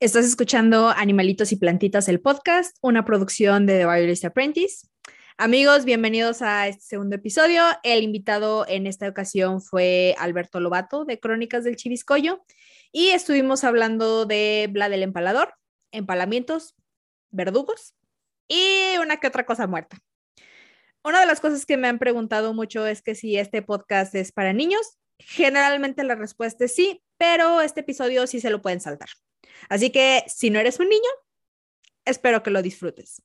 Estás escuchando Animalitos y Plantitas, el podcast, una producción de The Wireless Apprentice. Amigos, bienvenidos a este segundo episodio. El invitado en esta ocasión fue Alberto Lobato de Crónicas del Chiviscoyo y estuvimos hablando de Bla del Empalador, empalamientos, verdugos y una que otra cosa muerta. Una de las cosas que me han preguntado mucho es que si este podcast es para niños. Generalmente la respuesta es sí, pero este episodio sí se lo pueden saltar. Así que si no eres un niño, espero que lo disfrutes.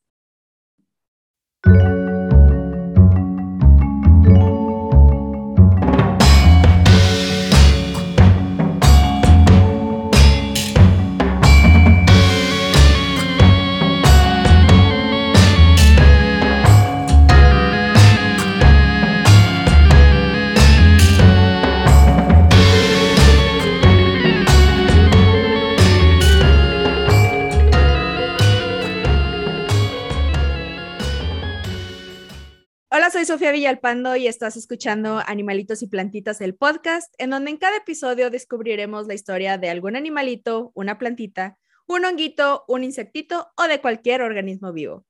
Soy Sofía Villalpando y estás escuchando Animalitos y Plantitas, el podcast, en donde en cada episodio descubriremos la historia de algún animalito, una plantita, un honguito, un insectito o de cualquier organismo vivo.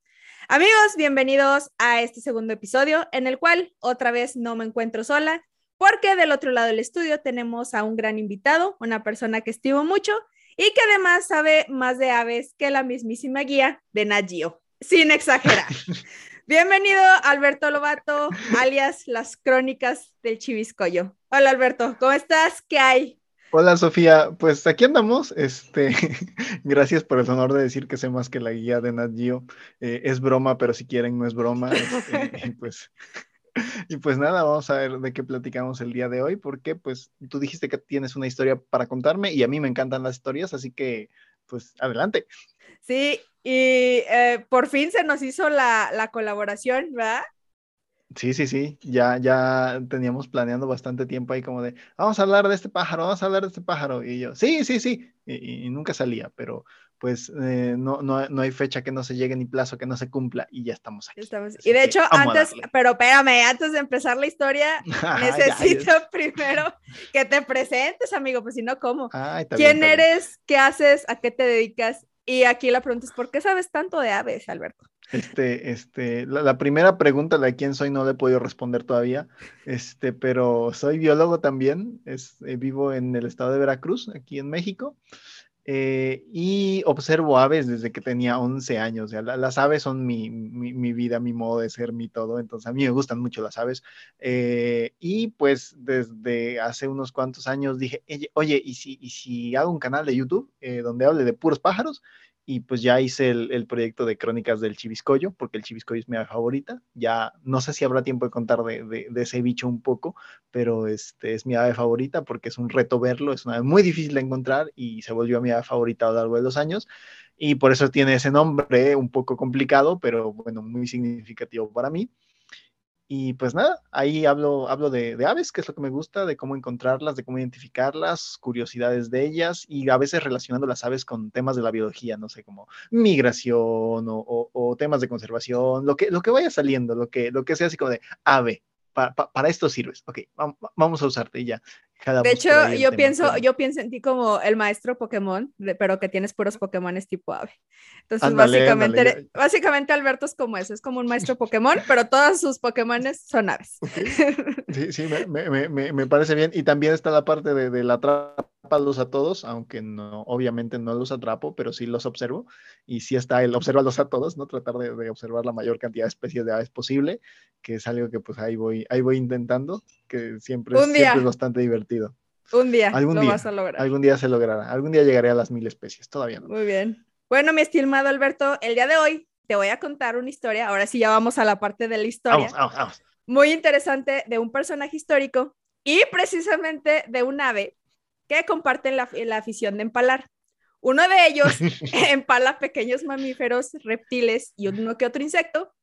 Amigos, bienvenidos a este segundo episodio en el cual otra vez no me encuentro sola porque del otro lado del estudio tenemos a un gran invitado, una persona que estimo mucho y que además sabe más de aves que la mismísima guía de Nagio, sin exagerar. Bienvenido, Alberto Lobato, alias Las Crónicas del Chiviscoyo. Hola, Alberto, ¿cómo estás? ¿Qué hay? Hola, Sofía. Pues aquí andamos. Este, gracias por el honor de decir que sé más que la guía de Nat Geo. Eh, es broma, pero si quieren, no es broma. Este, y, pues, y pues nada, vamos a ver de qué platicamos el día de hoy, porque pues tú dijiste que tienes una historia para contarme y a mí me encantan las historias, así que pues adelante. Sí, y eh, por fin se nos hizo la, la, colaboración, ¿verdad? Sí, sí, sí, ya, ya teníamos planeando bastante tiempo ahí como de, vamos a hablar de este pájaro, vamos a hablar de este pájaro. Y yo, sí, sí, sí, y, nunca salía, pero pues eh, no, no, no, hay fecha que no se llegue ni plazo que no se cumpla y ya estamos aquí. Estamos. Y de hecho, antes, pero espérame, antes de empezar la historia, necesito primero que te presentes, amigo, pues si no, ¿cómo? ¿Quién eres? ¿Qué haces? ¿A qué te dedicas? Y aquí la pregunta es, ¿por qué sabes tanto de aves, Alberto? Este, este, la, primera pregunta de quién soy no le he podido responder todavía, este, pero soy biólogo también, es, eh, vivo en el estado de Veracruz, aquí en México, eh, y observo aves desde que tenía 11 años, las aves son mi, mi, vida, mi modo de ser, mi todo, entonces a mí me gustan mucho las aves, eh, y pues desde hace unos cuantos años dije, oye, ¿y si, y si hago un canal de YouTube donde hable de puros pájaros? Y pues ya hice el, proyecto de Crónicas del Chiviscoyo, porque el Chiviscoyo es mi favorita. Ya no sé si habrá tiempo de contar de, ese bicho un poco, pero este es mi ave favorita porque es un reto verlo, es una ave muy difícil de encontrar y se volvió mi ave favorita a lo largo de los años. Y por eso tiene ese nombre un poco complicado, pero bueno, muy significativo para mí. Y pues nada, ahí hablo, hablo de, aves, que es lo que me gusta, de cómo encontrarlas, de cómo identificarlas, curiosidades de ellas y a veces relacionando las aves con temas de la biología, no sé, como migración o, temas de conservación, lo que, lo que vaya saliendo, lo que, lo que sea así como de ave, para esto sirves, ok, vamos a usarte y ya de hecho, yo pienso, yo pienso en ti como el maestro Pokémon, pero que tienes puros Pokémones tipo ave. Entonces, básicamente, básicamente Alberto es como eso, es como un maestro Pokémon, pero todos sus Pokémones son aves. Sí, sí, me, me, me, me, parece bien. Y también está la parte de, de la los a todos, aunque no, obviamente no los atrapo, pero sí los observo. Y sí está el observarlos a todos, ¿no? Tratar de, de, observar la mayor cantidad de especies de aves posible, que es algo que pues ahí voy, ahí voy intentando, que siempre, siempre es bastante divertido. Un día algún lo día, vas a lograr. Algún día se logrará. Algún día llegaré a las mil especies, todavía no. Muy bien. Bueno, mi estimado Alberto, el día de hoy te voy a contar una historia. Ahora sí ya vamos a la parte de la historia. Vamos, vamos, vamos. Muy interesante de un personaje histórico y precisamente de un ave que comparten la, afición de empalar. Uno de ellos empala pequeños mamíferos, reptiles y uno que otro insecto,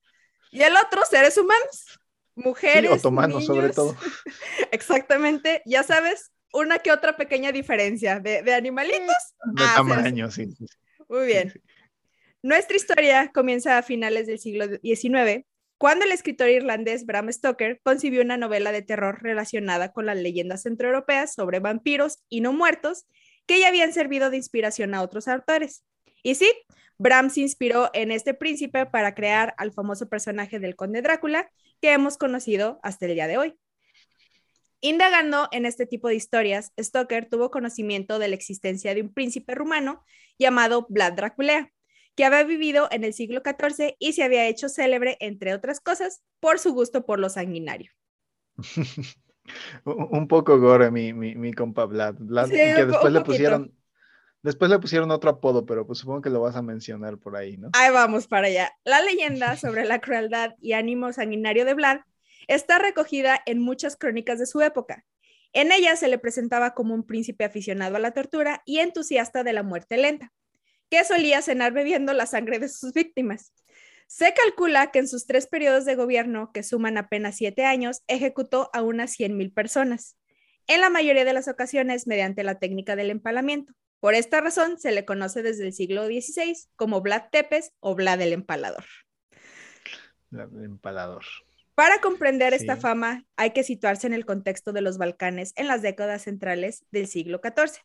y el otro seres humanos, mujeres. Sí, otomanos, sobre todo. Exactamente, ya sabes, una que otra pequeña diferencia de, animalitos. De tamaño, sí, Muy bien. Nuestra historia comienza a finales del siglo XIX cuando el escritor irlandés Bram Stoker concibió una novela de terror relacionada con las leyendas centroeuropeas sobre vampiros y no muertos, que ya habían servido de inspiración a otros autores. Y sí, Bram se inspiró en este príncipe para crear al famoso personaje del conde Drácula que hemos conocido hasta el día de hoy. Indagando en este tipo de historias, Stoker tuvo conocimiento de la existencia de un príncipe rumano llamado Vlad Dracula, que había vivido en el siglo XIV y se había hecho célebre, entre otras cosas, por su gusto por lo sanguinario. un poco gore mi, mi, compa Vlad. que después le pusieron Después le pusieron otro apodo, pero pues supongo que lo vas a mencionar por ahí, ¿no? Ahí vamos para allá. La leyenda sobre la crueldad y ánimo sanguinario de Vlad está recogida en muchas crónicas de su época. En ella se le presentaba como un príncipe aficionado a la tortura y entusiasta de la muerte lenta, que solía cenar bebiendo la sangre de sus víctimas. Se calcula que en sus tres periodos de gobierno, que suman apenas siete años, ejecutó a unas 100.000 personas, en la mayoría de las ocasiones mediante la técnica del empalamiento. Por esta razón se le conoce desde el siglo XVI como Vlad Tepes o Vlad el Empalador. Vlad el Empalador. Para comprender esta fama hay que situarse en el contexto de los Balcanes en las décadas centrales del siglo XIV.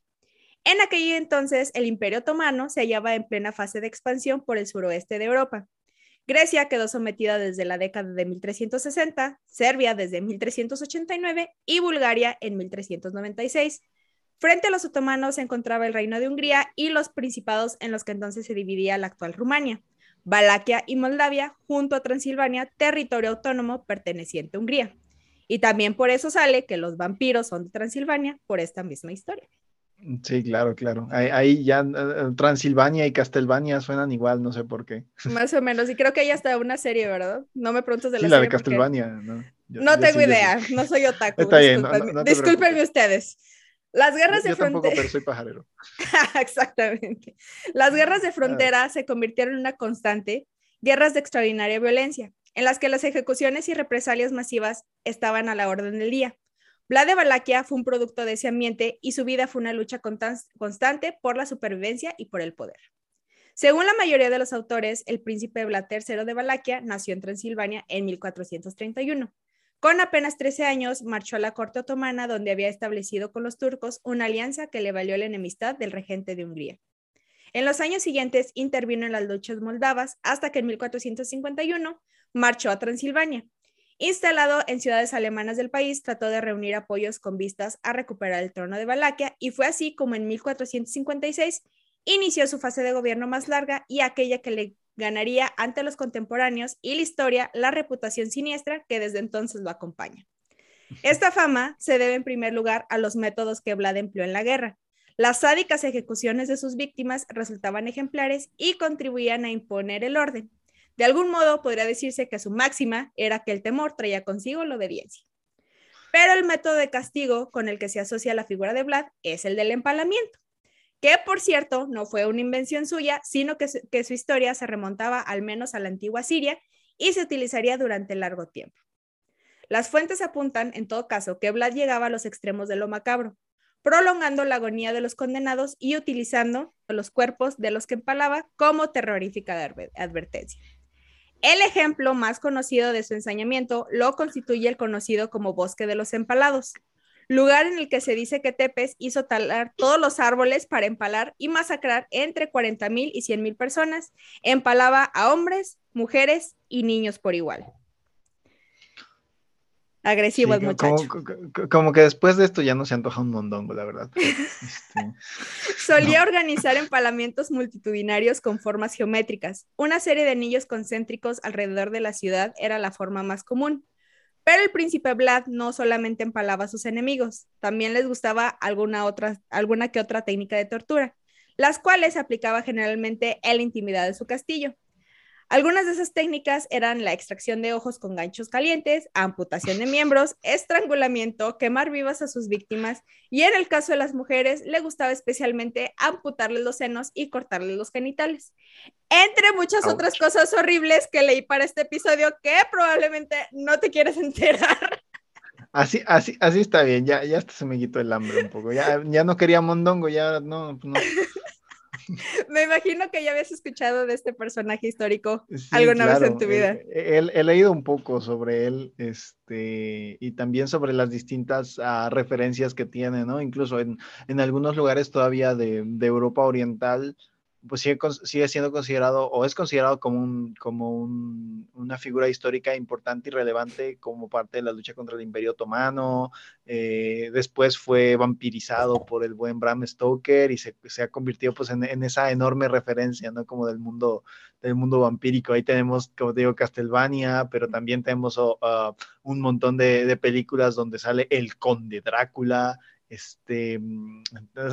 En aquel entonces el Imperio Otomano se hallaba en plena fase de expansión por el suroeste de Europa. Grecia quedó sometida desde la década de 1360, Serbia desde 1389 y Bulgaria en 1396 Frente a los otomanos se encontraba el reino de Hungría y los principados en los que entonces se dividía la actual Rumania, Valaquia y Moldavia, junto a Transilvania, territorio autónomo perteneciente a Hungría. Y también por eso sale que los vampiros son de Transilvania, por esta misma historia. Sí, claro, claro. Ahí, ya eh, Transilvania y Castelvania suenan igual, no sé por qué. Más o menos, y creo que hay hasta una serie, ¿verdad? No me preguntes de la sí, la de Castelvania, ¿no? no tengo idea, no soy otaku. Está bien, Discúlpenme ustedes. Las guerras de frontera. pero soy pajarero. Exactamente. Las guerras de ah. frontera se convirtieron en una constante, guerras de extraordinaria violencia, en las que las ejecuciones y represalias masivas estaban a la orden del día. Vlad de Valaquia fue un producto de ese ambiente y su vida fue una lucha constante por la supervivencia y por el poder. Según la mayoría de los autores, el príncipe Vlad III de Valaquia nació en Transilvania en 1431. Con apenas 13 años, marchó a la corte otomana, donde había establecido con los turcos una alianza que le valió la enemistad del regente de Hungría. En los años siguientes intervino en las luchas moldavas hasta que en 1451 marchó a Transilvania. Instalado en ciudades alemanas del país, trató de reunir apoyos con vistas a recuperar el trono de Valaquia y fue así como en 1456 inició su fase de gobierno más larga y aquella que le ganaría ante los contemporáneos y la historia la reputación siniestra que desde entonces lo acompaña. Esta fama se debe en primer lugar a los métodos que Vlad empleó en la guerra. Las sádicas ejecuciones de sus víctimas resultaban ejemplares y contribuían a imponer el orden. De algún modo podría decirse que su máxima era que el temor traía consigo la obediencia. Pero el método de castigo con el que se asocia la figura de Vlad es el del empalamiento que por cierto no fue una invención suya, sino que su, historia se remontaba al menos a la antigua Siria y se utilizaría durante largo tiempo. Las fuentes apuntan, en todo caso, que Vlad llegaba a los extremos de lo macabro, prolongando la agonía de los condenados y utilizando los cuerpos de los que empalaba como terrorífica advertencia. El ejemplo más conocido de su ensañamiento lo constituye el conocido como Bosque de los Empalados, lugar en el que se dice que Tepes hizo talar todos los árboles para empalar y masacrar entre 40 mil y 100 mil personas. Empalaba a hombres, mujeres y niños por igual. Agresivo el muchacho. Como, que después de esto ya no se antoja un mondongo, la verdad. Este, Solía organizar empalamientos multitudinarios con formas geométricas. Una serie de anillos concéntricos alrededor de la ciudad era la forma más común. Pero el príncipe Vlad no solamente empalaba a sus enemigos, también les gustaba alguna, otra, alguna que otra técnica de tortura, las cuales aplicaba generalmente en la intimidad de su castillo. Algunas de esas técnicas eran la extracción de ojos con ganchos calientes, amputación de miembros, estrangulamiento, quemar vivas a sus víctimas y en el caso de las mujeres le gustaba especialmente amputarles los senos y cortarles los genitales. Entre muchas otras cosas horribles que leí para este episodio que probablemente no te quieres enterar. Así, así, así está bien, ya, ya se me quitó el hambre un poco. Ya, ya no quería mondongo, ya no, no. Me imagino que ya habías escuchado de este personaje histórico alguna vez en tu vida. He, leído un poco sobre él, este, y también sobre las distintas uh, referencias que tiene, ¿no? Incluso en, en algunos lugares todavía de, de Europa Oriental pues sigue, sigue, siendo considerado o es considerado como, un, como un, una figura histórica importante y relevante como parte de la lucha contra el Imperio Otomano. Eh, después fue vampirizado por el buen Bram Stoker y se, se ha convertido pues en, en, esa enorme referencia, ¿no? Como del mundo, del mundo vampírico. Ahí tenemos, como te digo, Castlevania, pero también tenemos uh, un montón de, de películas donde sale el Conde Drácula, este, mm,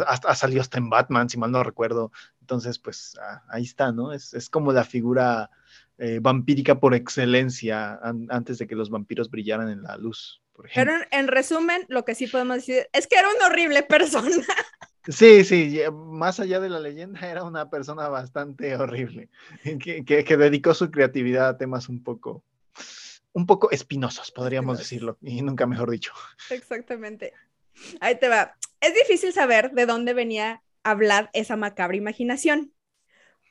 hasta, ha salido hasta en Batman, si mal no recuerdo. Entonces, pues ah, ahí está, ¿no? Es, es como la figura eh, vampírica por excelencia antes de que los vampiros brillaran en la luz. Por ejemplo. Pero en, resumen, lo que sí podemos decir es que era una horrible persona. Sí, sí, más allá de la leyenda, era una persona bastante horrible, que, que, que dedicó su creatividad a temas un poco, un poco espinosos, podríamos decirlo, y nunca mejor dicho. Exactamente. Ahí te va. Es difícil saber de dónde venía a Vlad esa macabra imaginación.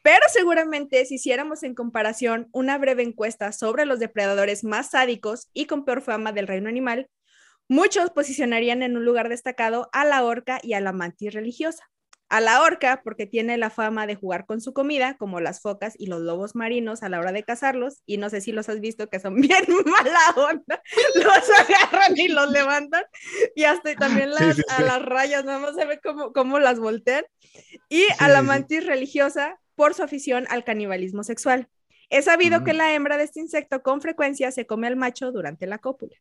Pero seguramente si hiciéramos en comparación una breve encuesta sobre los depredadores más sádicos y con peor fama del reino animal, muchos posicionarían en un lugar destacado a la orca y a la mantis religiosa a la orca porque tiene la fama de jugar con su comida, como las focas y los lobos marinos a la hora de cazarlos, y no sé si los has visto que son bien mala onda, los agarran y los levantan, y hasta también las, a las rayas, nada más se ve cómo, cómo las voltean, y a la mantis religiosa por su afición al canibalismo sexual. Es sabido que la hembra de este insecto con frecuencia se come al macho durante la cópula.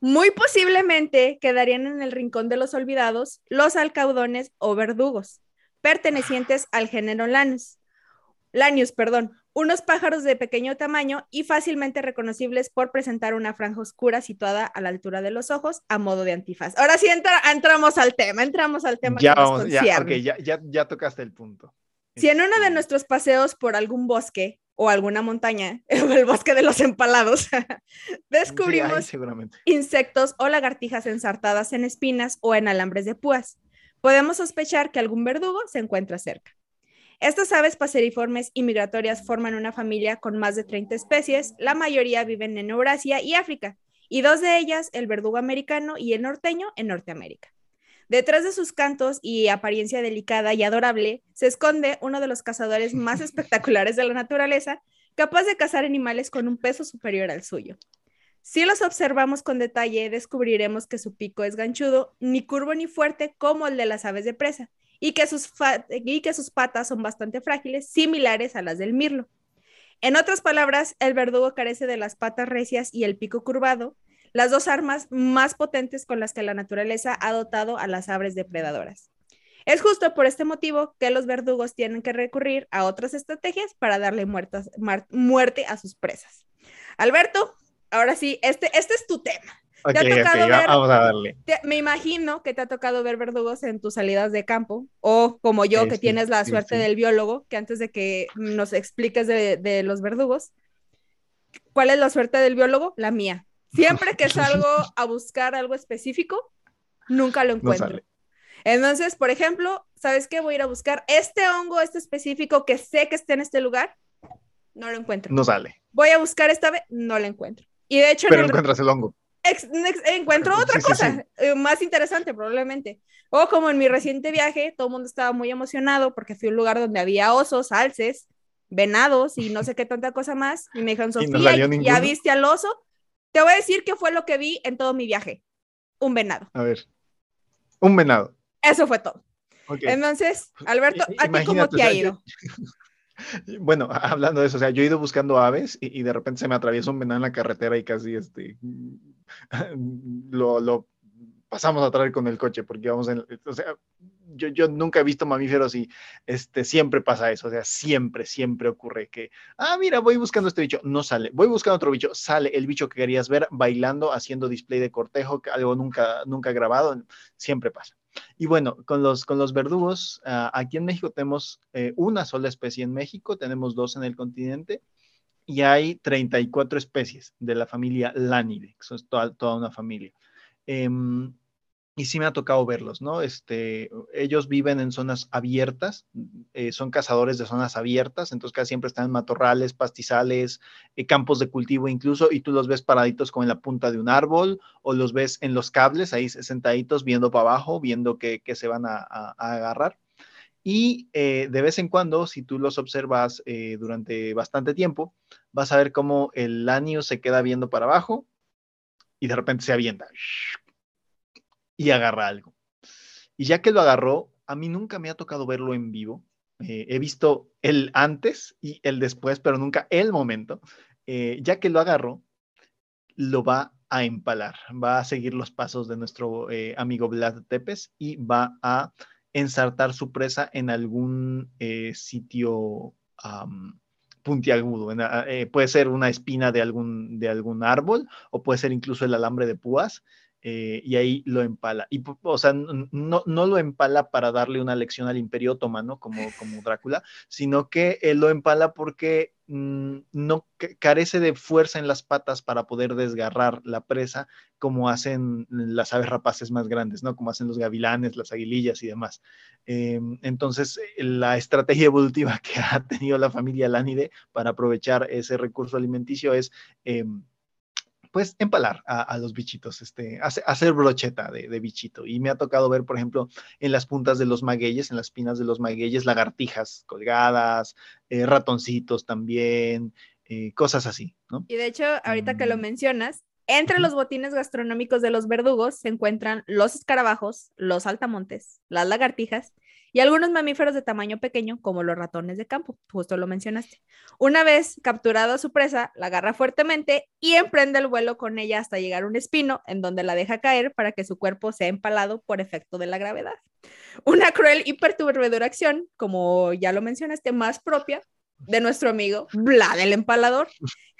Muy posiblemente quedarían en el rincón de los olvidados los alcaudones o verdugos, pertenecientes al género Lanus. Lanius, perdón, unos pájaros de pequeño tamaño y fácilmente reconocibles por presentar una franja oscura situada a la altura de los ojos a modo de antifaz. Ahora sí entramos al tema, entramos al tema. Ya, ya, ya, ya tocaste el punto. Si en uno de este nuestros paseos por algún bosque o alguna montaña, el bosque de los empalados, descubrimos insectos o lagartijas ensartadas en espinas o en alambres de púas. Podemos sospechar que algún verdugo se encuentra cerca. Estas aves paseriformes y migratorias forman una familia con más de 30 especies, la mayoría viven en Eurasia y África, y dos de ellas, el verdugo americano y el norteño, en Norteamérica. Detrás de sus cantos y apariencia delicada y adorable, se esconde uno de los cazadores más espectaculares de la naturaleza, capaz de cazar animales con un peso superior al suyo. Si los observamos con detalle, descubriremos que su pico es ganchudo, ni curvo ni fuerte como el de las aves de presa, y que sus, y que sus patas son bastante frágiles, similares a las del mirlo. En otras palabras, el verdugo carece de las patas recias y el pico curvado, las dos armas más potentes con las que la naturaleza ha dotado a las aves depredadoras. Es justo por este motivo que los verdugos tienen que recurrir a otras estrategias para darle muerte a sus presas. Alberto, ahora sí, este, este es tu tema. ¿Te ha tocado ver, vamos a darle. me imagino que te ha tocado ver verdugos en tus salidas de campo, o como yo, que tienes la suerte del biólogo, que antes de que nos expliques de, de los verdugos, ¿cuál es la suerte del biólogo? La mía. Siempre que salgo a buscar algo específico, nunca lo encuentro. Entonces, por ejemplo, ¿sabes qué? Voy a ir a buscar este hongo, este específico que sé que está en este lugar. No lo encuentro. No sale. Voy a buscar esta vez, no lo encuentro. Y de hecho... Pero encuentras el hongo. encuentro otra cosa eh, más interesante probablemente. O como en mi reciente viaje, todo el mundo estaba muy emocionado porque fui a un lugar donde había osos, alces, venados y no sé qué tanta cosa más. Y me dijeron, Sofía, ¿ya viste al oso? Te voy a decir qué fue lo que vi en todo mi viaje. Un venado. A ver. Un venado. Eso fue todo. Entonces, Alberto, ¿a ti cómo te ha ido? Bueno, hablando de eso, o sea, yo he ido buscando aves y, de repente se me atraviesa un venado en la carretera y casi este lo, lo pasamos a traer con el coche porque vamos en, o sea, yo, yo, nunca he visto mamíferos y este, siempre pasa eso, o sea, siempre, siempre ocurre que, ah, mira, voy buscando este bicho, no sale, voy buscando otro bicho, sale el bicho que querías ver bailando, haciendo display de cortejo, algo nunca, nunca grabado, siempre pasa. Y bueno, con los, con los verdugos, uh, aquí en México tenemos eh, una sola especie en México, tenemos dos en el continente y hay 34 especies de la familia Lánide, que es toda, toda una familia. Eh, y sí me ha tocado verlos, ¿no? Este, ellos viven en zonas abiertas, eh, son cazadores de zonas abiertas, entonces casi siempre están en matorrales, pastizales, eh, campos de cultivo incluso, y tú los ves paraditos como en la punta de un árbol, o los ves en los cables, ahí sentaditos, viendo para abajo, viendo que, se van a, agarrar. Y eh, de vez en cuando, si tú los observas durante bastante tiempo, vas a ver cómo el año se queda viendo para abajo y de repente se avienta y agarra algo. Y ya que lo agarró, a mí nunca me ha tocado verlo en vivo. Eh, he visto el antes y el después, pero nunca el momento. Eh, ya que lo agarró, lo va a empalar, va a seguir los pasos de nuestro eh, amigo Vlad Tepes y va a ensartar su presa en algún sitio puntiagudo. puede ser una espina de algún, de algún árbol o puede ser incluso el alambre de púas eh, y ahí lo empala. Y, o sea, no, no, lo empala para darle una lección al imperio otomano como, como Drácula, sino que él lo empala porque mm, no carece de fuerza en las patas para poder desgarrar la presa como hacen las aves rapaces más grandes, ¿no? Como hacen los gavilanes, las aguilillas y demás. Em, entonces, la estrategia evolutiva que ha tenido la familia Lánide para aprovechar ese recurso alimenticio es em, pues empalar a, los bichitos, este, hacer brocheta de, bichito. Y me ha tocado ver, por ejemplo, en las puntas de los magueyes, en las espinas de los magueyes, lagartijas colgadas, eh, ratoncitos también, eh, cosas así, ¿no? Y de hecho, ahorita que lo mm. mencionas, entre los botines gastronómicos de los verdugos se encuentran los escarabajos, los altamontes, las lagartijas y algunos mamíferos de tamaño pequeño, como los ratones de campo, justo lo mencionaste. Una vez capturada su presa, la agarra fuertemente y emprende el vuelo con ella hasta llegar a un espino, en donde la deja caer para que su cuerpo sea empalado por efecto de la gravedad. Una cruel y perturbadora acción, como ya lo mencionaste, más propia de nuestro amigo Vlad el empalador,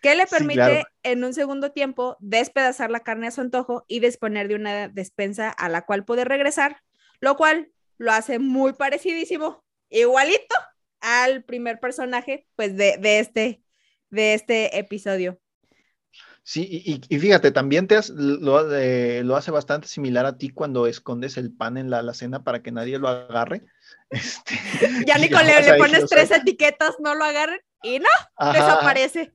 que le permite en un segundo tiempo despedazar la carne a su antojo y disponer de una despensa a la cual puede regresar, lo cual lo hace muy parecidísimo, igualito al primer personaje, pues, de, este, de este episodio. Sí, y, fíjate, también te lo, eh, lo, hace bastante similar a ti cuando escondes el pan en la alacena para que nadie lo agarre. Este, ya, Nicole, le pones tres etiquetas, no lo agarren y no, desaparece.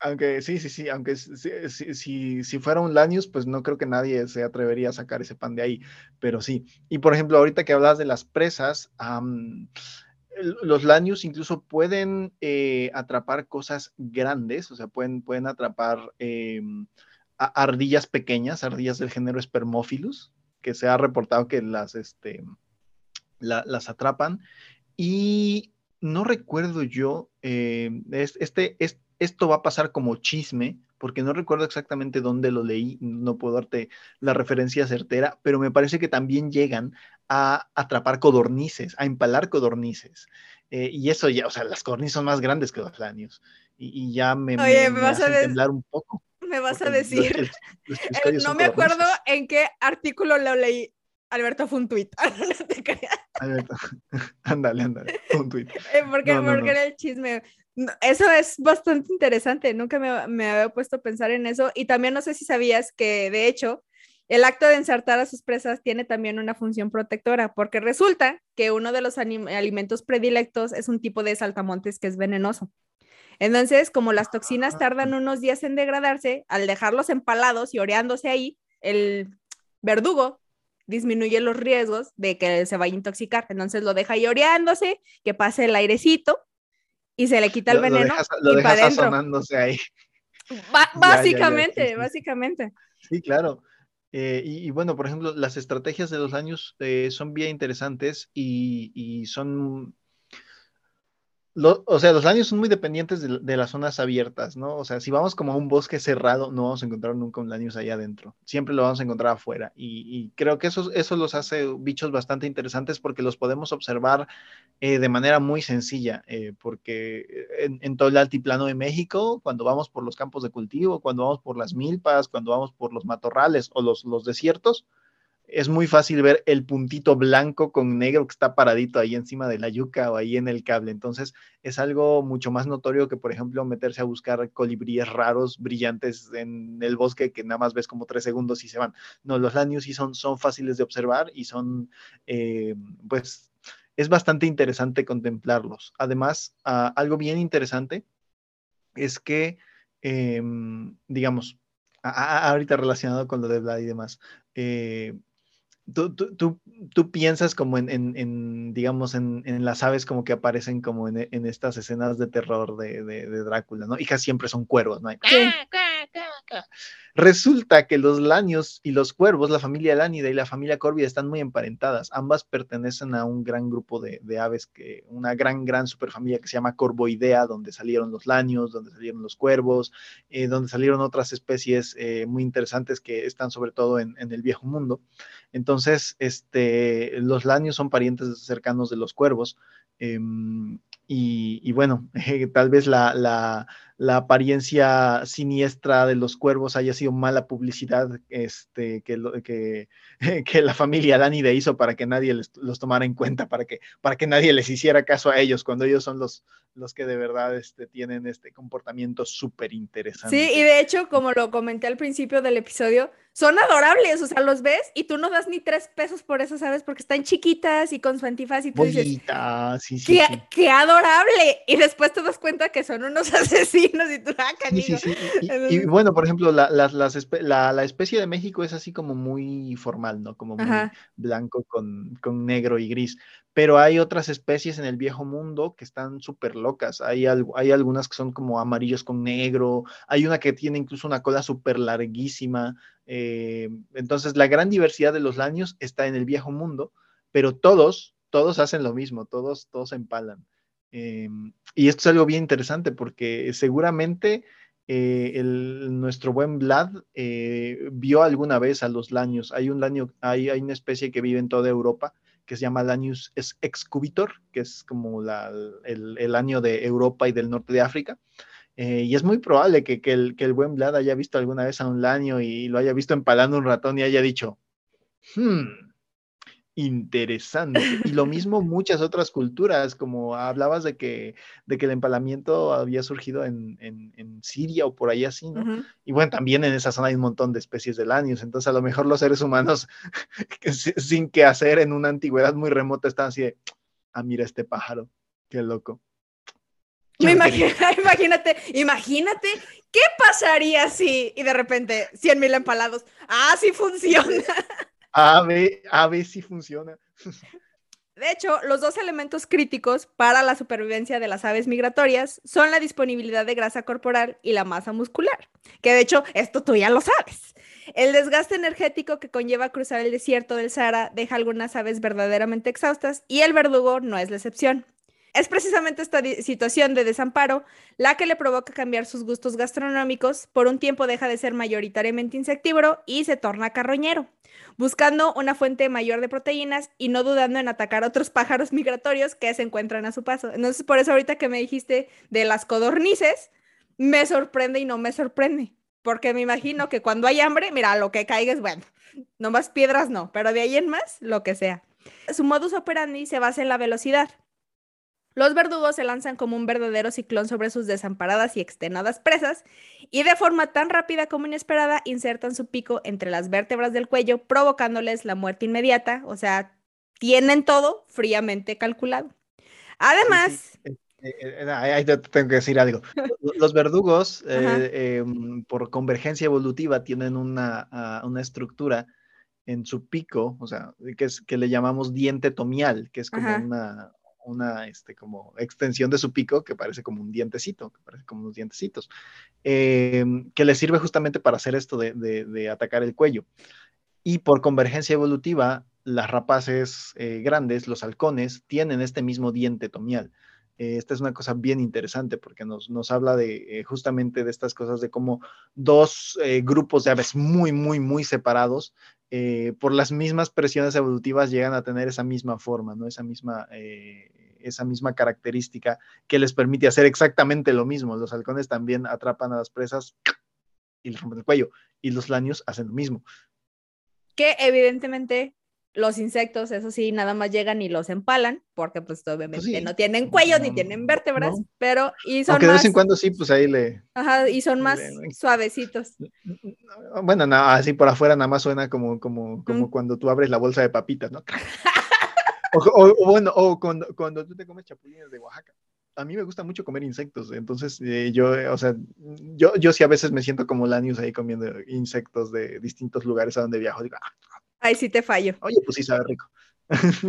Aunque sí, sí, sí, aunque si, si, si, fuera un Lanius, pues no creo que nadie se atrevería a sacar ese pan de ahí, pero sí. Y por ejemplo, ahorita que hablas de las presas, los Lanius incluso pueden eh, atrapar cosas grandes, o sea, pueden, pueden atrapar em, ardillas pequeñas, ardillas del género Spermophilus, que se ha reportado que las, este, las atrapan. Y no recuerdo yo, eh, este, este esto va a pasar como chisme, porque no recuerdo exactamente dónde lo leí, no puedo darte la referencia certera, pero me parece que también llegan a atrapar codornices, a empalar codornices. Eh, y eso ya, o sea, las codornices son más grandes que los lanios. Y, ya me, Oye, me, vas a temblar un poco. Me vas a decir. Eh, no me acuerdo en qué artículo lo leí. Alberto fue un tuit. no te creas. Alberto, ándale, ándale, un tuit. Eh, porque, porque era el chisme. Eso es bastante interesante, nunca me, me, había puesto a pensar en eso y también no sé si sabías que de hecho el acto de ensartar a sus presas tiene también una función protectora porque resulta que uno de los alimentos predilectos es un tipo de saltamontes que es venenoso. Entonces, como las toxinas tardan unos días en degradarse, al dejarlos empalados y oreándose ahí, el verdugo disminuye los riesgos de que se vaya a intoxicar. Entonces lo deja ahí oreándose, que pase el airecito y se le quita el veneno. Lo dejas, lo ahí. básicamente, básicamente. Sí, claro. Eh, y, bueno, por ejemplo, las estrategias de los años eh, son bien interesantes y, y son o sea, los laños son muy dependientes de, las zonas abiertas, ¿no? O sea, si vamos como a un bosque cerrado, no vamos a encontrar nunca un laños allá adentro. Siempre lo vamos a encontrar afuera. Y, creo que eso, eso los hace bichos bastante interesantes porque los podemos observar eh, de manera muy sencilla. Eh, porque en, todo el altiplano de México, cuando vamos por los campos de cultivo, cuando vamos por las milpas, cuando vamos por los matorrales o los, los desiertos, es muy fácil ver el puntito blanco con negro que está paradito ahí encima de la yuca o ahí en el cable. Entonces es algo mucho más notorio que, por ejemplo, meterse a buscar colibríes raros, brillantes en el bosque que nada más ves como tres segundos y se van. No, los lanius sí son, son fáciles de observar y son, eh, pues, es bastante interesante contemplarlos. Además, algo bien interesante es que, em, digamos, ahorita relacionado con lo de Vlad y demás, eh, Tú, tú, tú, piensas como en, en, digamos, en, en, las aves como que aparecen como en, estas escenas de terror de, de, Drácula, ¿no? Hijas siempre son cuervos, ¿no? Resulta que los lanios y los cuervos, la familia lánida y la familia córvida están muy emparentadas. Ambas pertenecen a un gran grupo de, aves, que, una gran, gran superfamilia que se llama Corvoidea, donde salieron los lanios, donde salieron los cuervos, eh, donde salieron otras especies eh, muy interesantes que están sobre todo en, el viejo mundo. Entonces, este, los lanios son parientes cercanos de los cuervos. Em, y, bueno, tal vez la, apariencia siniestra de los cuervos haya sido mala publicidad este, que, la familia Danide hizo para que nadie los tomara en cuenta, para que, para que nadie les hiciera caso a ellos, cuando ellos son los, los que de verdad este, tienen este comportamiento súper interesante. Sí, y de hecho, como lo comenté al principio del episodio, son adorables, o sea, los ves y tú no das ni tres pesos por eso, ¿sabes? Porque están chiquitas y con su antifaz y tú dices, sí, sí, qué, qué, adorable. Y después te das cuenta que son unos asesinos y tú, ah, sí, sí, y, bueno, por ejemplo, la, la, especie de México es así como muy formal, ¿no? Como muy blanco con, con negro y gris pero hay otras especies en el viejo mundo que están súper locas. Hay, hay algunas que son como amarillos con negro, hay una que tiene incluso una cola súper larguísima. Eh, entonces, la gran diversidad de los laños está en el viejo mundo, pero todos, todos hacen lo mismo, todos, todos empalan. Eh, y esto es algo bien interesante porque seguramente eh, nuestro buen Vlad vio alguna vez a los laños. Hay un laño, hay, hay una especie que vive en toda Europa que se llama Lanius excubitor, que es como el, año de Europa y del norte de África. Eh, y es muy probable que, el, que, el, buen Vlad haya visto alguna vez a un laño y lo haya visto empalando un ratón y haya dicho, hmm, interesante. Y lo mismo muchas otras culturas, como hablabas de que, de que el empalamiento había surgido en, Siria o por ahí así, ¿no? Y bueno, también en esa zona hay un montón de especies de lanios, entonces a lo mejor los seres humanos, sin que hacer en una antigüedad muy remota, están así de, ah, mira este pájaro, qué loco. imagínate, imagínate, ¿qué pasaría si, y de repente, 100 mil empalados? Ah, sí funciona. A ver, a ver si funciona. De hecho, los dos elementos críticos para la supervivencia de las aves migratorias son la disponibilidad de grasa corporal y la masa muscular, que de hecho esto tú ya lo sabes. El desgaste energético que conlleva cruzar el desierto del Sahara deja algunas aves verdaderamente exhaustas y el verdugo no es la excepción. Es precisamente esta situación de desamparo la que le provoca cambiar sus gustos gastronómicos. Por un tiempo deja de ser mayoritariamente insectívoro y se torna carroñero, buscando una fuente mayor de proteínas y no dudando en atacar otros pájaros migratorios que se encuentran a su paso. Entonces, por eso ahorita que me dijiste de las codornices, me sorprende y no me sorprende, porque me imagino que cuando hay hambre, mira, lo que caiga es bueno, no más piedras no, pero de ahí en más, lo que sea. Su modus operandi se basa en la velocidad los verdugos se lanzan como un verdadero ciclón sobre sus desamparadas y extenuadas presas y de forma tan rápida como inesperada insertan su pico entre las vértebras del cuello, provocándoles la muerte inmediata, o sea, tienen todo fríamente calculado. Además... Eh, eh, eh, ahí te tengo que decir algo. Los verdugos, em, por convergencia evolutiva, tienen una, ah, una, estructura en su pico, o sea, que, es, que le llamamos diente tomial, que es como una, una este, como extensión de su pico que parece como un dientecito, que parece como unos dientecitos, em, que le sirve justamente para hacer esto de, atacar el cuello. Y por convergencia evolutiva, las rapaces eh, grandes, los halcones, tienen este mismo diente tomial. Eh, esta es una cosa bien interesante porque nos, habla de eh, justamente de estas cosas de cómo dos grupos de aves muy, muy, muy separados, por las mismas presiones evolutivas, llegan a tener esa misma forma, ¿no? Esa misma esa misma característica que les permite hacer exactamente lo mismo. Los halcones también atrapan a las presas y les rompen el cuello, y los lanios hacen lo mismo. que evidentemente los insectos, eso sí, nada más llegan y los empalan, porque pues obviamente no tienen cuello ni tienen vértebras, pero y son Aunque de vez en cuando sí, pues ahí le... Ajá, y son más suavecitos. Bueno, nada, así por afuera nada más suena como, como, como cuando tú abres la bolsa de papitas, ¿no? o, bueno, o cuando, cuando tú te comes chapulines de Oaxaca a mí me gusta mucho comer insectos, entonces eh, yo, o sea, yo, yo sí a veces me siento como Lanius ahí comiendo insectos de distintos lugares a donde viajo. Digo, ah, Ahí sí te fallo. Oye, pues sí sabe rico.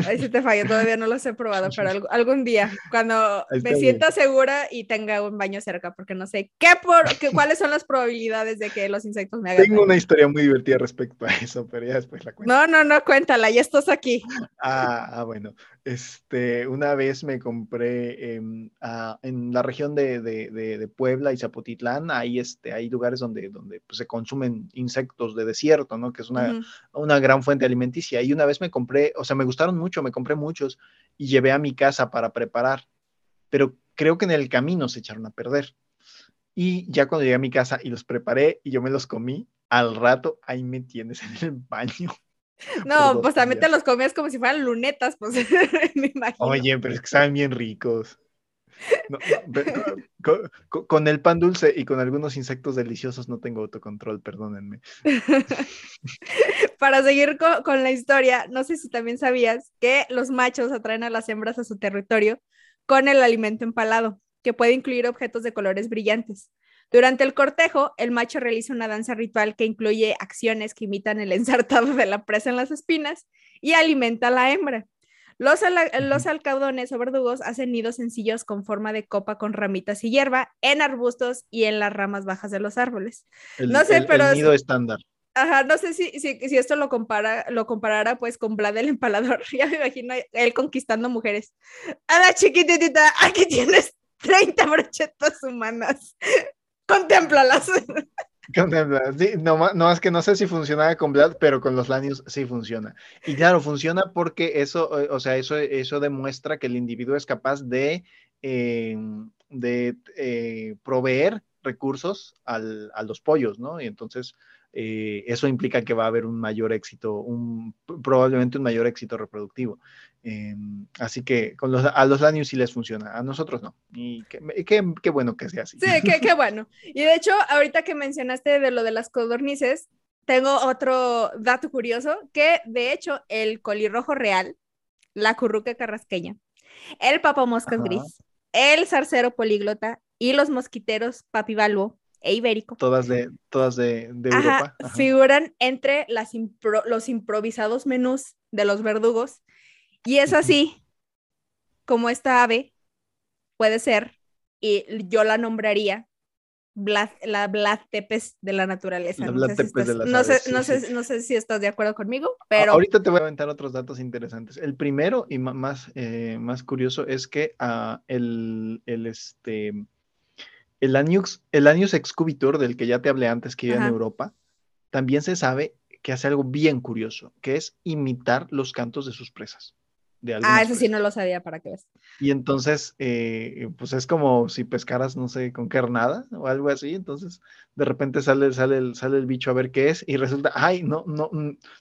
Ahí sí te fallo, todavía no los he probado, pero algún día, cuando me sienta segura y tenga un baño cerca, porque no sé qué por, qué, cuáles son las probabilidades de que los insectos me hagan. Tengo una historia muy divertida respecto a eso, pero ya después la cuento. No, no, no, cuéntala, ya estás aquí. Ah, ah bueno. Este, una vez me compré en la región de, Puebla y Zapotitlán, ahí este, hay lugares donde, donde pues, se consumen insectos de desierto, ¿no? Que es una, una gran fuente alimenticia. Y una vez me compré, o sea, me gustaron mucho, me compré muchos y llevé a mi casa para preparar, pero creo que en el camino se echaron a perder. Y ya cuando llegué a mi casa y los preparé y yo me los comí, al rato ahí me tienes en el baño. No, pues también te los comías como si fueran lunetas, pues me imagino. Oye, pero es que saben bien ricos. con, el pan dulce y con algunos insectos deliciosos no tengo autocontrol, perdónenme. Para seguir con, la historia, no sé si también sabías que los machos atraen a las hembras a su territorio con el alimento empalado, que puede incluir objetos de colores brillantes. Durante el cortejo, el macho realiza una danza ritual que incluye acciones que imitan el ensartado de la presa en las espinas y alimenta a la hembra. Los, los alcaudones o verdugos hacen nidos sencillos con forma de copa con ramitas y hierba en arbustos y en las ramas bajas de los árboles. no sé, pero... El nido estándar. Ajá, no sé si, si, si, esto lo, compara, lo comparara pues con Vlad el empalador. Ya me imagino él conquistando mujeres. A la chiquitita, aquí tienes 30 brochetas humanas. Contémplalas. Contémplalas. Sí, no, más que no sé si funcionaba con Vlad, pero con los Lanius sí funciona. Y claro, funciona porque eso, o sea, eso, eso demuestra que el individuo es capaz de, em, de eh, proveer recursos al, a los pollos, ¿no? Y entonces eh, eso implica que va a haber un mayor éxito, un, probablemente un mayor éxito reproductivo. Em, así que con los, a los Lanius sí les funciona, a nosotros no. Y qué, bueno que sea así. Sí, qué, bueno. Y de hecho, ahorita que mencionaste de lo de las codornices, tengo otro dato curioso, que de hecho el colirrojo real, la curruca carrasqueña, el papamoscas gris, el zarcero políglota y los mosquiteros papibalbo e ibérico. Todas de, todas de, Europa. Figuran entre las los improvisados menús de los verdugos. Y es así como esta ave puede ser, y yo la nombraría la Vlad Tepes de la naturaleza. no, sé si no, sé, no, sé, si estás de acuerdo conmigo, pero... Ahorita te voy a aventar otros datos interesantes. El primero y más, eh, más curioso es que uh, el, el, este, el Anius, el excubitor, del que ya te hablé antes que vive en Europa, también se sabe que hace algo bien curioso, que es imitar los cantos de sus presas. ah, eso sí no lo sabía, ¿para qué ves? Y entonces, eh, pues es como si pescaras, no sé, con carnada o algo así, entonces de repente sale, sale, el, sale el bicho a ver qué es y resulta, ay, no, no,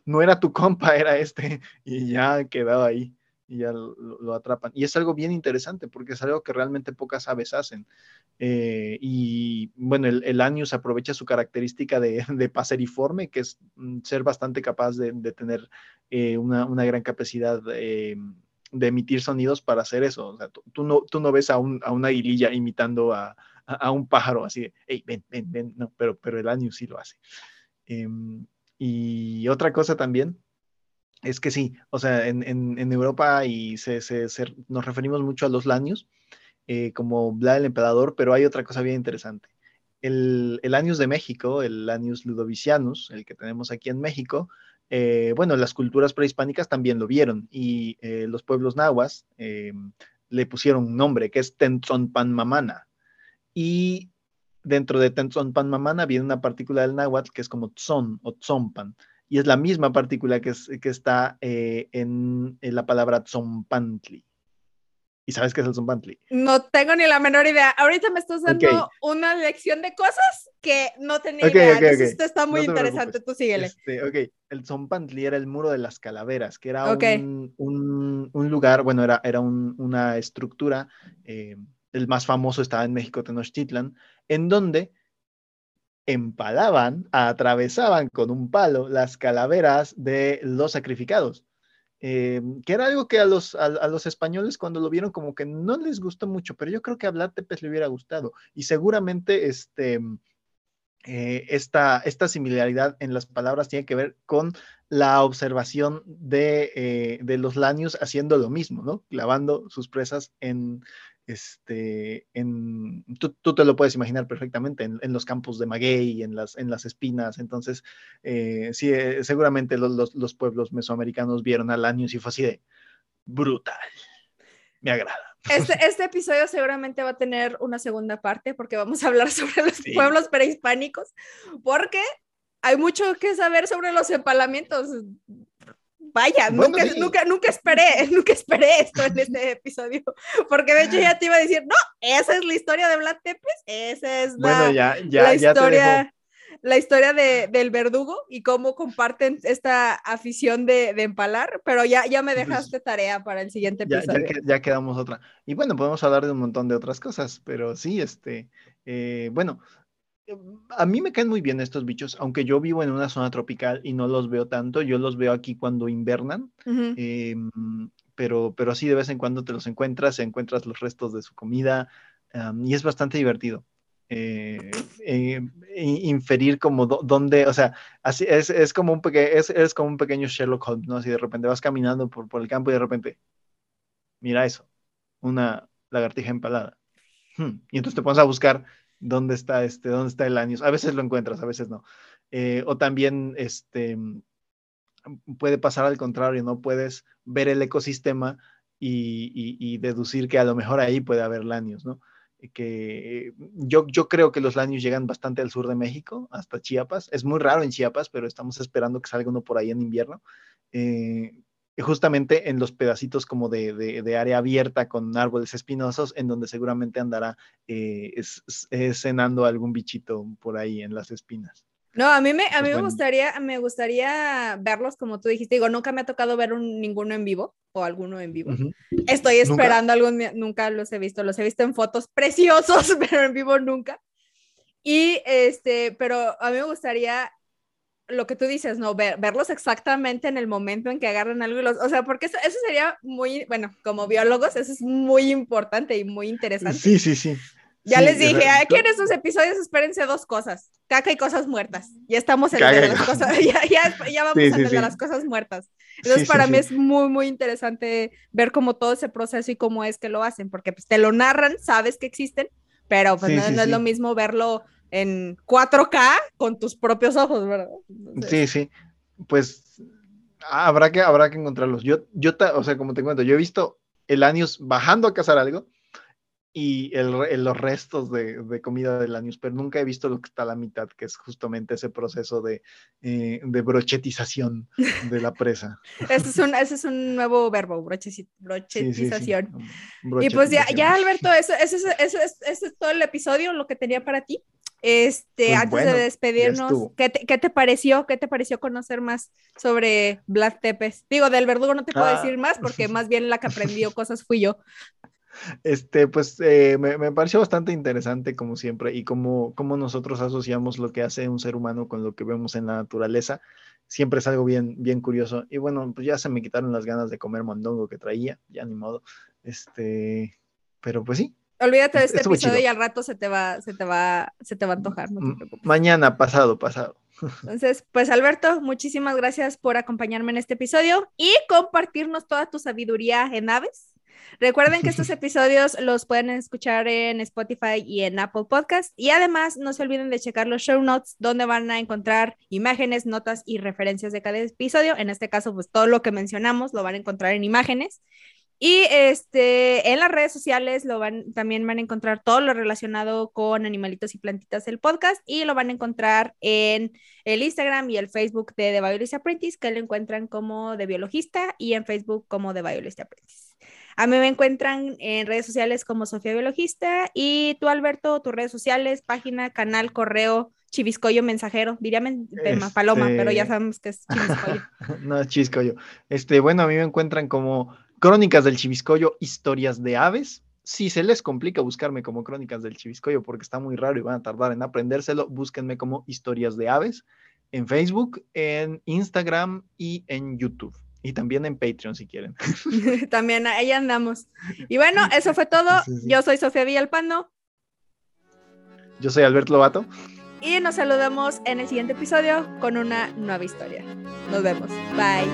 no era tu compa, era este, y ya quedado ahí y ya lo, atrapan. Y es algo bien interesante porque es algo que realmente pocas aves hacen. Eh, y bueno, el, el Anius aprovecha su característica de, de paseriforme, que es mm, ser bastante capaz de, tener eh, una, gran capacidad eh, de emitir sonidos para hacer eso. O sea, tú, no, tú no ves a, un, a una aguililla imitando a, un pájaro así de, hey, ven, ven, ven, no, pero, pero el Anius sí lo hace. Em, y otra cosa también es que sí, o sea, en, Europa y nos referimos mucho a los lanios eh, como Vlad el Emperador, pero hay otra cosa bien interesante. El, el Lanius de México, el Lanius ludovicianus, el que tenemos aquí en México, eh, bueno, las culturas prehispánicas también lo vieron y eh, los pueblos nahuas le pusieron un nombre que es Tenzonpanmamana. Y dentro de Tenzonpanmamana viene una partícula del náhuatl que es como tzon o tzompan y es la misma partícula que, que está eh, en, la palabra tzompantli. ¿Y sabes qué es el Zombantli? No tengo ni la menor idea. Ahorita me estás dando una lección de cosas que no tenía idea. esto está muy interesante. Tú síguele. Este, ok, el Zombantli era el muro de las calaveras, que era un, un, lugar, bueno, era, era una estructura, eh, el más famoso estaba en México, Tenochtitlan, en donde empalaban, atravesaban con un palo las calaveras de los sacrificados. Eh, que era algo que a los, a, los españoles cuando lo vieron como que no les gustó mucho, pero yo creo que a Vlad le hubiera gustado. Y seguramente este, eh, esta, esta, similaridad en las palabras tiene que ver con la observación de, eh, de los lanios haciendo lo mismo, ¿no? Clavando sus presas en, este, en, tú, te lo puedes imaginar perfectamente en, los campos de maguey, en las, en las espinas. Entonces, eh, sí, eh, seguramente los, pueblos mesoamericanos vieron a Lanius y fue así de brutal. Me agrada. Este, este, episodio seguramente va a tener una segunda parte porque vamos a hablar sobre los pueblos prehispánicos, porque hay mucho que saber sobre los empalamientos vaya, nunca, nunca, nunca esperé, nunca esperé esto en este episodio, porque de hecho ya te iba a decir, no, esa es la historia de Vlad Tepes, esa es la, la historia, la historia de, del verdugo y cómo comparten esta afición de, empalar, pero ya, ya me dejaste tarea para el siguiente episodio. Ya, ya, quedamos otra. Y bueno, podemos hablar de un montón de otras cosas, pero sí, este, eh, bueno, a mí me caen muy bien estos bichos, aunque yo vivo en una zona tropical y no los veo tanto, yo los veo aquí cuando invernan, em, pero, pero sí de vez en cuando te los encuentras, encuentras los restos de su comida y es bastante divertido. Eh, eh, inferir como dónde, o sea, así es, es como un es, es, como un pequeño Sherlock Holmes, ¿no? Así de repente vas caminando por, por el campo y de repente, mira eso, una lagartija empalada. Hmm, y entonces te pones a buscar dónde está este, dónde está el año. A veces lo encuentras, a veces no. Eh, o también este, puede pasar al contrario, no puedes ver el ecosistema y, deducir que a lo mejor ahí puede haber lanios, ¿no? Que yo, yo creo que los lanios llegan bastante al sur de México, hasta Chiapas. Es muy raro en Chiapas, pero estamos esperando que salga uno por ahí en invierno. Eh, justamente en los pedacitos como de, área abierta con árboles espinosos, en donde seguramente andará eh, cenando algún bichito por ahí en las espinas. No, a mí me, a mí me gustaría, me gustaría verlos como tú dijiste. Digo, nunca me ha tocado ver un, ninguno en vivo o alguno en vivo. Estoy esperando algún, nunca los he visto, los he visto en fotos preciosos, pero en vivo nunca. Y este, pero a mí me gustaría lo que tú dices, ¿no? verlos exactamente en el momento en que agarran algo y los, o sea, porque eso, eso, sería muy, bueno, como biólogos, eso es muy importante y muy interesante. Sí, sí, sí. Ya les dije, aquí en estos episodios espérense dos cosas, caca y cosas muertas. Ya estamos en de las cosas, ya, ya, ya vamos a de las cosas muertas. Entonces, para mí es muy, muy interesante ver cómo todo ese proceso y cómo es que lo hacen, porque pues te lo narran, sabes que existen, pero pues no, no es lo mismo verlo en 4K con tus propios ojos, ¿verdad? Sí, sí. Pues habrá que, habrá que encontrarlos. Yo, yo, o sea, como te cuento, yo he visto el Anius bajando a cazar algo y el, los restos de, comida del Anius, pero nunca he visto lo que está a la mitad, que es justamente ese proceso de, eh, brochetización de la presa. ese, es un, ese es un nuevo verbo, brochetización. Y pues ya, ya Alberto, eso, eso, eso, eso es todo el episodio, lo que tenía para ti. Este, pues antes de despedirnos, ¿qué te, pareció? ¿Qué te pareció conocer más sobre Vlad Tepes? Digo, del verdugo no te puedo ah. decir más porque más bien la que aprendió cosas fui yo. Este, pues eh, me, pareció bastante interesante como siempre y como, como nosotros asociamos lo que hace un ser humano con lo que vemos en la naturaleza. Siempre es algo bien, bien curioso. Y bueno, pues ya se me quitaron las ganas de comer mondongo que traía, ya ni modo. Este, pero pues sí, Olvídate de este episodio y al rato se te va, se te va, se te va a antojar, Mañana, pasado, pasado. Entonces, pues Alberto, muchísimas gracias por acompañarme en este episodio y compartirnos toda tu sabiduría en aves. Recuerden que estos episodios los pueden escuchar en Spotify y en Apple Podcast. Y además, no se olviden de checar los show notes, donde van a encontrar imágenes, notas y referencias de cada episodio. En este caso, pues todo lo que mencionamos lo van a encontrar en imágenes. Y este, en las redes sociales lo van, también van a encontrar todo lo relacionado con animalitos y plantitas del podcast y lo van a encontrar en el Instagram y el Facebook de The Biologist Apprentice, que lo encuentran como de biologista y en Facebook como The Biologist Apprentice. A mí me encuentran en redes sociales como Sofía Biologista y tú, Alberto, tus redes sociales, página, canal, correo, chiviscoyo mensajero, diría paloma, pero ya este sabemos que es chiviscoyo. no, es chiviscoyo. Este, bueno, a mí me encuentran como Crónicas del Chiviscoyo, historias de aves. Si se les complica buscarme como Crónicas del Chiviscoyo porque está muy raro y van a tardar en aprendérselo, búsquenme como Historias de Aves en Facebook, en Instagram y en YouTube. Y también en Patreon si quieren. también ahí andamos. Y bueno, eso fue todo. Yo soy Sofía Villalpando. Yo soy Alberto Lobato. Y nos saludamos en el siguiente episodio con una nueva historia. Nos vemos. Bye.